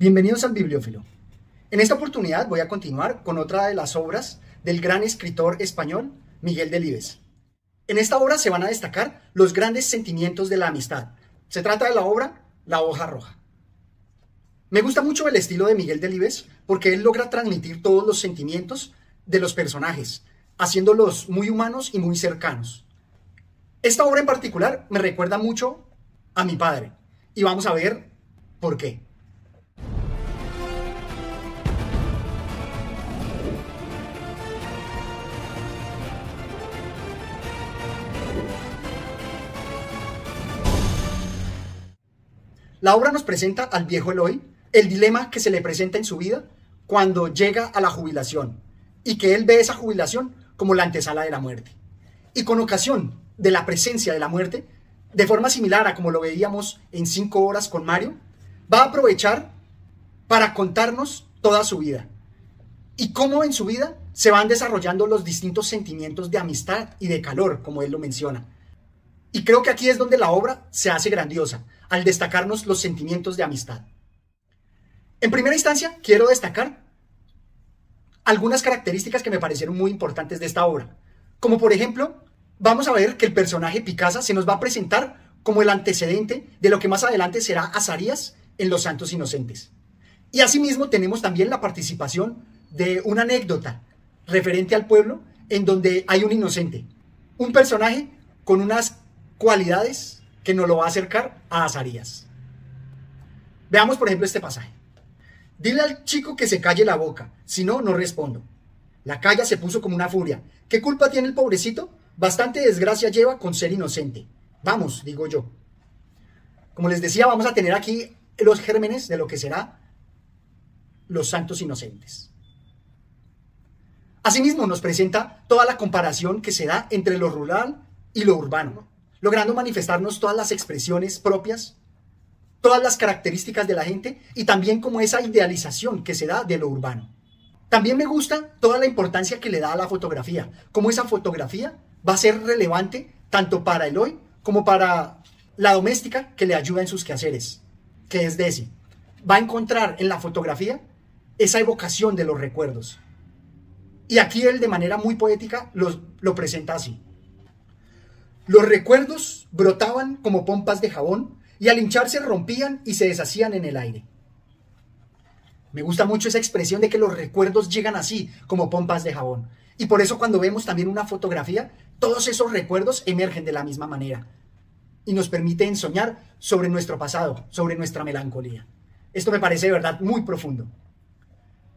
Bienvenidos al Bibliófilo. En esta oportunidad voy a continuar con otra de las obras del gran escritor español Miguel Delibes. En esta obra se van a destacar los grandes sentimientos de la amistad. Se trata de la obra La hoja roja. Me gusta mucho el estilo de Miguel Delibes porque él logra transmitir todos los sentimientos de los personajes, haciéndolos muy humanos y muy cercanos. Esta obra en particular me recuerda mucho a mi padre y vamos a ver por qué. La obra nos presenta al viejo Eloy el dilema que se le presenta en su vida cuando llega a la jubilación y que él ve esa jubilación como la antesala de la muerte. Y con ocasión de la presencia de la muerte, de forma similar a como lo veíamos en cinco horas con Mario, va a aprovechar para contarnos toda su vida y cómo en su vida se van desarrollando los distintos sentimientos de amistad y de calor, como él lo menciona. Y creo que aquí es donde la obra se hace grandiosa, al destacarnos los sentimientos de amistad. En primera instancia, quiero destacar algunas características que me parecieron muy importantes de esta obra. Como por ejemplo, vamos a ver que el personaje Picasa se nos va a presentar como el antecedente de lo que más adelante será Azarías en Los Santos Inocentes. Y asimismo tenemos también la participación de una anécdota referente al pueblo en donde hay un inocente, un personaje con unas cualidades que nos lo va a acercar a Azarías. Veamos, por ejemplo, este pasaje. Dile al chico que se calle la boca, si no, no respondo. La calla se puso como una furia. ¿Qué culpa tiene el pobrecito? Bastante desgracia lleva con ser inocente. Vamos, digo yo. Como les decía, vamos a tener aquí los gérmenes de lo que será los santos inocentes. Asimismo, nos presenta toda la comparación que se da entre lo rural y lo urbano logrando manifestarnos todas las expresiones propias, todas las características de la gente y también como esa idealización que se da de lo urbano. También me gusta toda la importancia que le da a la fotografía, como esa fotografía va a ser relevante tanto para el hoy como para la doméstica que le ayuda en sus quehaceres, que es Desi. Va a encontrar en la fotografía esa evocación de los recuerdos. Y aquí él de manera muy poética lo, lo presenta así. Los recuerdos brotaban como pompas de jabón y al hincharse rompían y se deshacían en el aire. Me gusta mucho esa expresión de que los recuerdos llegan así, como pompas de jabón. Y por eso cuando vemos también una fotografía, todos esos recuerdos emergen de la misma manera. Y nos permiten soñar sobre nuestro pasado, sobre nuestra melancolía. Esto me parece de verdad muy profundo.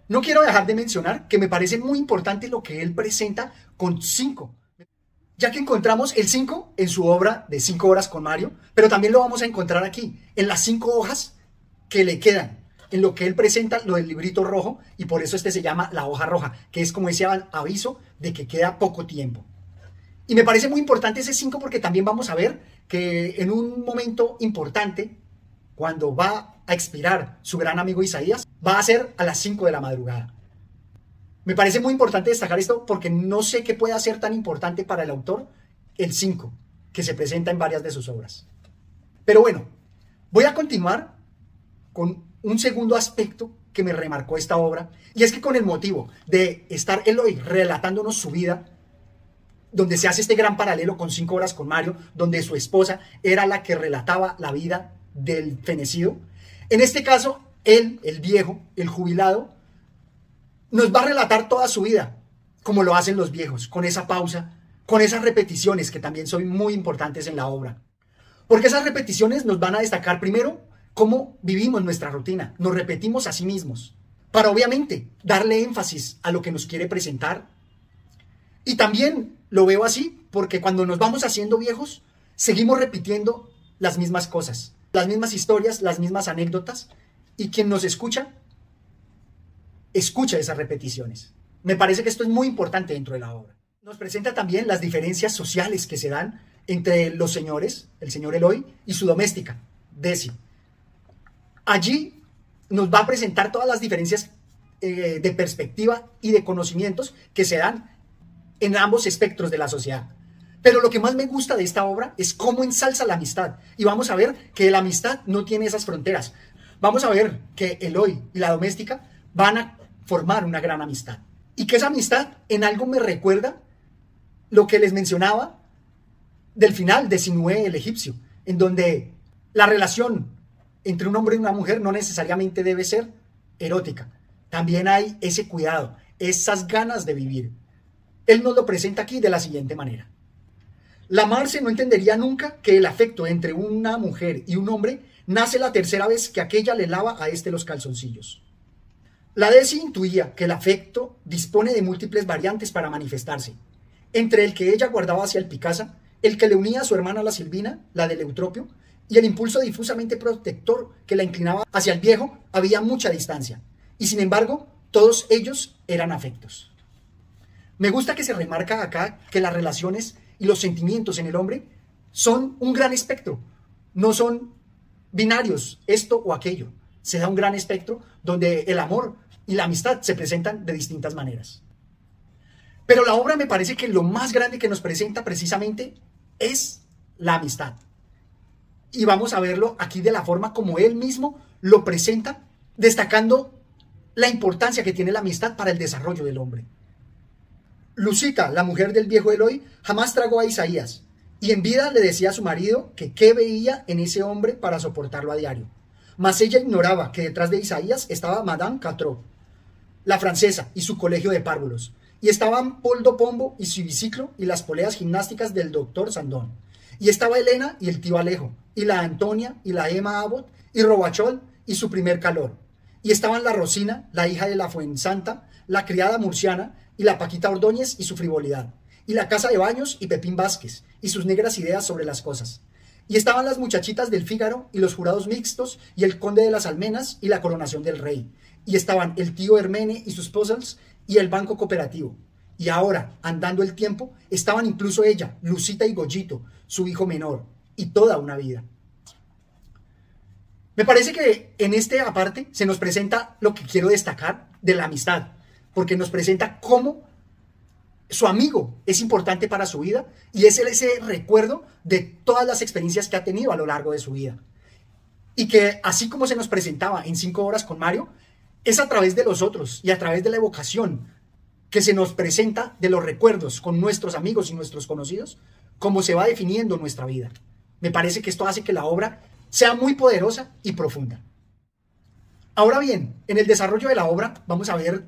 No quiero dejar de mencionar que me parece muy importante lo que él presenta con cinco ya que encontramos el 5 en su obra de 5 horas con Mario, pero también lo vamos a encontrar aquí, en las 5 hojas que le quedan, en lo que él presenta, lo del librito rojo, y por eso este se llama la hoja roja, que es como ese aviso de que queda poco tiempo. Y me parece muy importante ese 5 porque también vamos a ver que en un momento importante, cuando va a expirar su gran amigo Isaías, va a ser a las 5 de la madrugada. Me parece muy importante destacar esto porque no sé qué puede ser tan importante para el autor el 5, que se presenta en varias de sus obras. Pero bueno, voy a continuar con un segundo aspecto que me remarcó esta obra, y es que con el motivo de estar Eloy relatándonos su vida, donde se hace este gran paralelo con cinco horas con Mario, donde su esposa era la que relataba la vida del fenecido, en este caso, él, el viejo, el jubilado, nos va a relatar toda su vida, como lo hacen los viejos, con esa pausa, con esas repeticiones que también son muy importantes en la obra. Porque esas repeticiones nos van a destacar primero cómo vivimos nuestra rutina, nos repetimos a sí mismos, para obviamente darle énfasis a lo que nos quiere presentar. Y también lo veo así porque cuando nos vamos haciendo viejos, seguimos repitiendo las mismas cosas, las mismas historias, las mismas anécdotas, y quien nos escucha escucha esas repeticiones. Me parece que esto es muy importante dentro de la obra. Nos presenta también las diferencias sociales que se dan entre los señores, el señor Eloy, y su doméstica, Desi. Allí nos va a presentar todas las diferencias eh, de perspectiva y de conocimientos que se dan en ambos espectros de la sociedad. Pero lo que más me gusta de esta obra es cómo ensalza la amistad. Y vamos a ver que la amistad no tiene esas fronteras. vamos a ver que Eloy y la doméstica van a formar una gran amistad. Y que esa amistad en algo me recuerda lo que les mencionaba del final de Sinué el egipcio, en donde la relación entre un hombre y una mujer no necesariamente debe ser erótica. También hay ese cuidado, esas ganas de vivir. Él nos lo presenta aquí de la siguiente manera. La Marce no entendería nunca que el afecto entre una mujer y un hombre nace la tercera vez que aquella le lava a este los calzoncillos. La Desi intuía que el afecto dispone de múltiples variantes para manifestarse, entre el que ella guardaba hacia el Picasa, el que le unía a su hermana la Silvina, la del Eutropio, y el impulso difusamente protector que la inclinaba hacia el viejo, había mucha distancia, y sin embargo, todos ellos eran afectos. Me gusta que se remarca acá que las relaciones y los sentimientos en el hombre son un gran espectro, no son binarios, esto o aquello. Se da un gran espectro donde el amor y la amistad se presentan de distintas maneras. Pero la obra me parece que lo más grande que nos presenta precisamente es la amistad. Y vamos a verlo aquí de la forma como él mismo lo presenta, destacando la importancia que tiene la amistad para el desarrollo del hombre. Lucita, la mujer del viejo Eloy, jamás tragó a Isaías, y en vida le decía a su marido que qué veía en ese hombre para soportarlo a diario. Mas ella ignoraba que detrás de Isaías estaba Madame Catrot, la francesa, y su colegio de párvulos, y estaban Poldo Pombo y su biciclo y las poleas gimnásticas del doctor Sandón. Y estaba Elena y el tío Alejo, y la Antonia y la Emma Abbott, y Robachol y su primer calor. Y estaban la Rosina, la hija de la Fuensanta, la criada murciana, y la Paquita Ordóñez y su frivolidad. Y la casa de baños y Pepín Vázquez, y sus negras ideas sobre las cosas. Y estaban las muchachitas del Fígaro y los jurados mixtos y el conde de las Almenas y la coronación del rey. Y estaban el tío Hermene y sus puzzles y el Banco Cooperativo. Y ahora, andando el tiempo, estaban incluso ella, Lucita y Goyito, su hijo menor, y toda una vida. Me parece que en este aparte se nos presenta lo que quiero destacar de la amistad, porque nos presenta cómo su amigo es importante para su vida y es ese recuerdo de todas las experiencias que ha tenido a lo largo de su vida. Y que así como se nos presentaba en cinco horas con Mario, es a través de los otros y a través de la evocación que se nos presenta de los recuerdos con nuestros amigos y nuestros conocidos, cómo se va definiendo nuestra vida. Me parece que esto hace que la obra sea muy poderosa y profunda. Ahora bien, en el desarrollo de la obra vamos a ver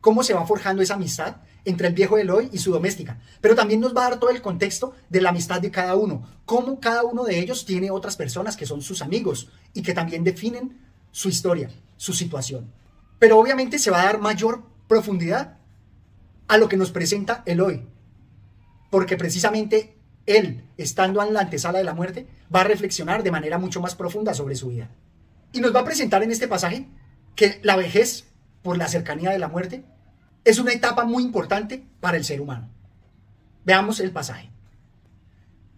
cómo se va forjando esa amistad entre el viejo Eloy y su doméstica, pero también nos va a dar todo el contexto de la amistad de cada uno, cómo cada uno de ellos tiene otras personas que son sus amigos y que también definen su historia, su situación. Pero obviamente se va a dar mayor profundidad a lo que nos presenta Eloy, porque precisamente él, estando en la antesala de la muerte, va a reflexionar de manera mucho más profunda sobre su vida. Y nos va a presentar en este pasaje que la vejez, por la cercanía de la muerte, es una etapa muy importante para el ser humano. Veamos el pasaje.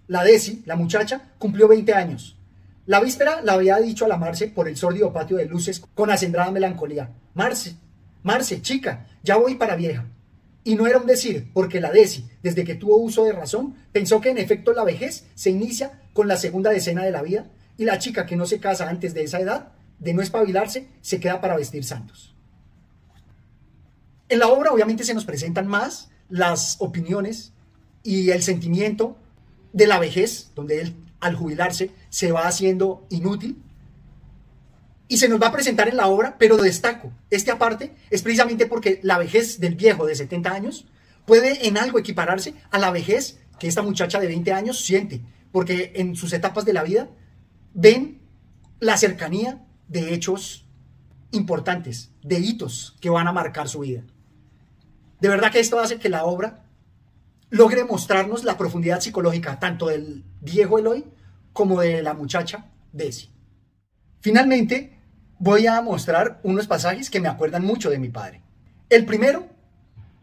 La Desi, la muchacha, cumplió 20 años. La víspera la había dicho a la Marce por el sórdido patio de luces con acendrada melancolía. Marce, Marce, chica, ya voy para vieja. Y no era un decir, porque la Desi, desde que tuvo uso de razón, pensó que en efecto la vejez se inicia con la segunda decena de la vida y la chica que no se casa antes de esa edad, de no espabilarse, se queda para vestir santos. En la obra obviamente se nos presentan más las opiniones y el sentimiento de la vejez, donde él al jubilarse se va haciendo inútil y se nos va a presentar en la obra, pero destaco, este aparte es precisamente porque la vejez del viejo de 70 años puede en algo equipararse a la vejez que esta muchacha de 20 años siente, porque en sus etapas de la vida ven la cercanía de hechos importantes, de hitos que van a marcar su vida. De verdad que esto hace que la obra logre mostrarnos la profundidad psicológica tanto del viejo Eloy como de la muchacha Desi. Finalmente, voy a mostrar unos pasajes que me acuerdan mucho de mi padre. El primero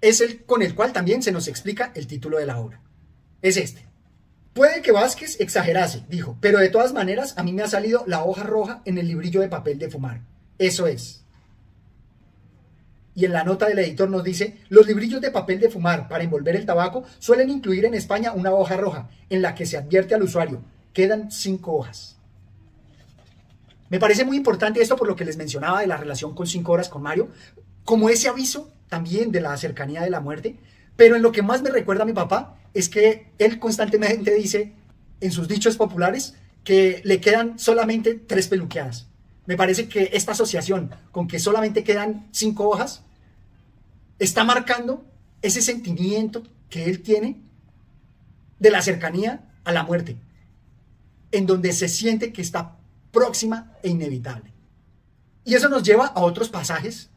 es el con el cual también se nos explica el título de la obra. Es este. Puede que Vázquez exagerase, dijo, pero de todas maneras a mí me ha salido la hoja roja en el librillo de papel de fumar. Eso es. Y en la nota del editor nos dice, los librillos de papel de fumar para envolver el tabaco suelen incluir en España una hoja roja en la que se advierte al usuario, quedan cinco hojas. Me parece muy importante esto por lo que les mencionaba de la relación con cinco horas con Mario, como ese aviso también de la cercanía de la muerte, pero en lo que más me recuerda a mi papá es que él constantemente dice en sus dichos populares que le quedan solamente tres peluqueadas. Me parece que esta asociación con que solamente quedan cinco hojas está marcando ese sentimiento que él tiene de la cercanía a la muerte, en donde se siente que está próxima e inevitable. Y eso nos lleva a otros pasajes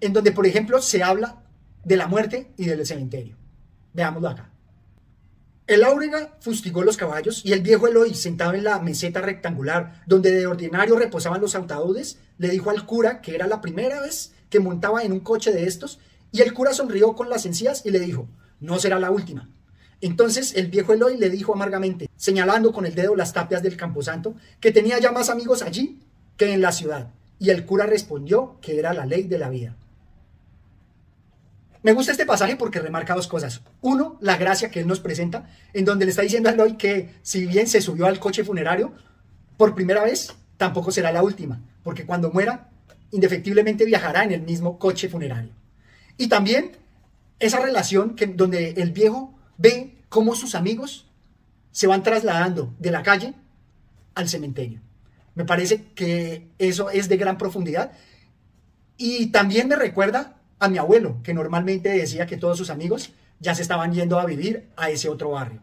en donde, por ejemplo, se habla de la muerte y del cementerio. Veámoslo acá. El áurega fustigó los caballos y el viejo Eloy, sentado en la meseta rectangular donde de ordinario reposaban los ataúdes, le dijo al cura que era la primera vez que montaba en un coche de estos y el cura sonrió con las encías y le dijo, no será la última. Entonces el viejo Eloy le dijo amargamente, señalando con el dedo las tapias del camposanto, que tenía ya más amigos allí que en la ciudad. Y el cura respondió que era la ley de la vida. Me gusta este pasaje porque remarca dos cosas. Uno, la gracia que él nos presenta, en donde le está diciendo a Eloy que si bien se subió al coche funerario por primera vez, tampoco será la última, porque cuando muera, indefectiblemente viajará en el mismo coche funerario. Y también esa relación que, donde el viejo ve cómo sus amigos se van trasladando de la calle al cementerio. Me parece que eso es de gran profundidad. Y también me recuerda a mi abuelo, que normalmente decía que todos sus amigos ya se estaban yendo a vivir a ese otro barrio.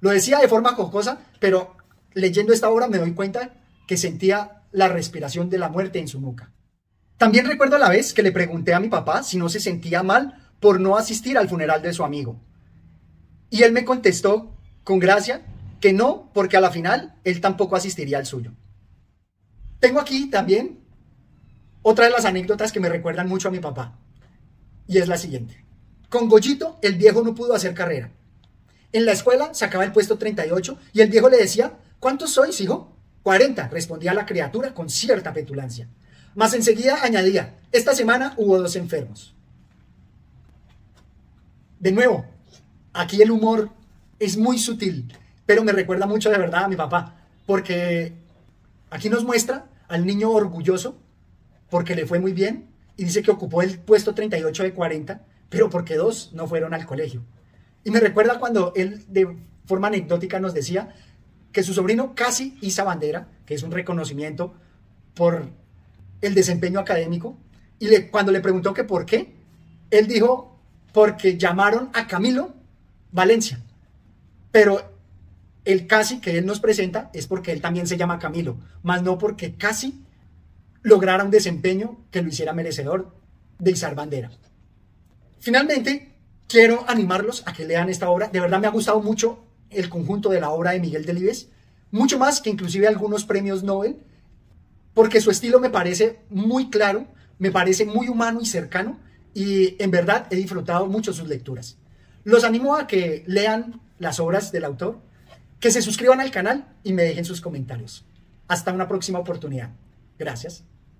Lo decía de forma jocosa, pero leyendo esta obra me doy cuenta que sentía la respiración de la muerte en su nuca. También recuerdo la vez que le pregunté a mi papá si no se sentía mal por no asistir al funeral de su amigo. Y él me contestó con gracia que no, porque a la final él tampoco asistiría al suyo. Tengo aquí también otra de las anécdotas que me recuerdan mucho a mi papá. Y es la siguiente. Con Goyito, el viejo no pudo hacer carrera. En la escuela sacaba el puesto 38 y el viejo le decía, ¿cuántos sois, hijo? 40, respondía la criatura con cierta petulancia. Mas enseguida añadía, esta semana hubo dos enfermos. De nuevo, aquí el humor es muy sutil, pero me recuerda mucho de verdad a mi papá, porque aquí nos muestra al niño orgulloso porque le fue muy bien y dice que ocupó el puesto 38 de 40, pero porque dos no fueron al colegio. Y me recuerda cuando él de forma anecdótica nos decía que su sobrino casi hizo bandera, que es un reconocimiento por el desempeño académico, y cuando le preguntó que por qué, él dijo porque llamaron a Camilo Valencia. Pero el casi que él nos presenta es porque él también se llama Camilo, más no porque casi lograra un desempeño que lo hiciera merecedor de izar bandera. Finalmente, quiero animarlos a que lean esta obra. De verdad me ha gustado mucho el conjunto de la obra de Miguel Delibes, mucho más que inclusive algunos premios Nobel, porque su estilo me parece muy claro, me parece muy humano y cercano, y en verdad he disfrutado mucho sus lecturas. Los animo a que lean las obras del autor, que se suscriban al canal y me dejen sus comentarios. Hasta una próxima oportunidad. Gracias.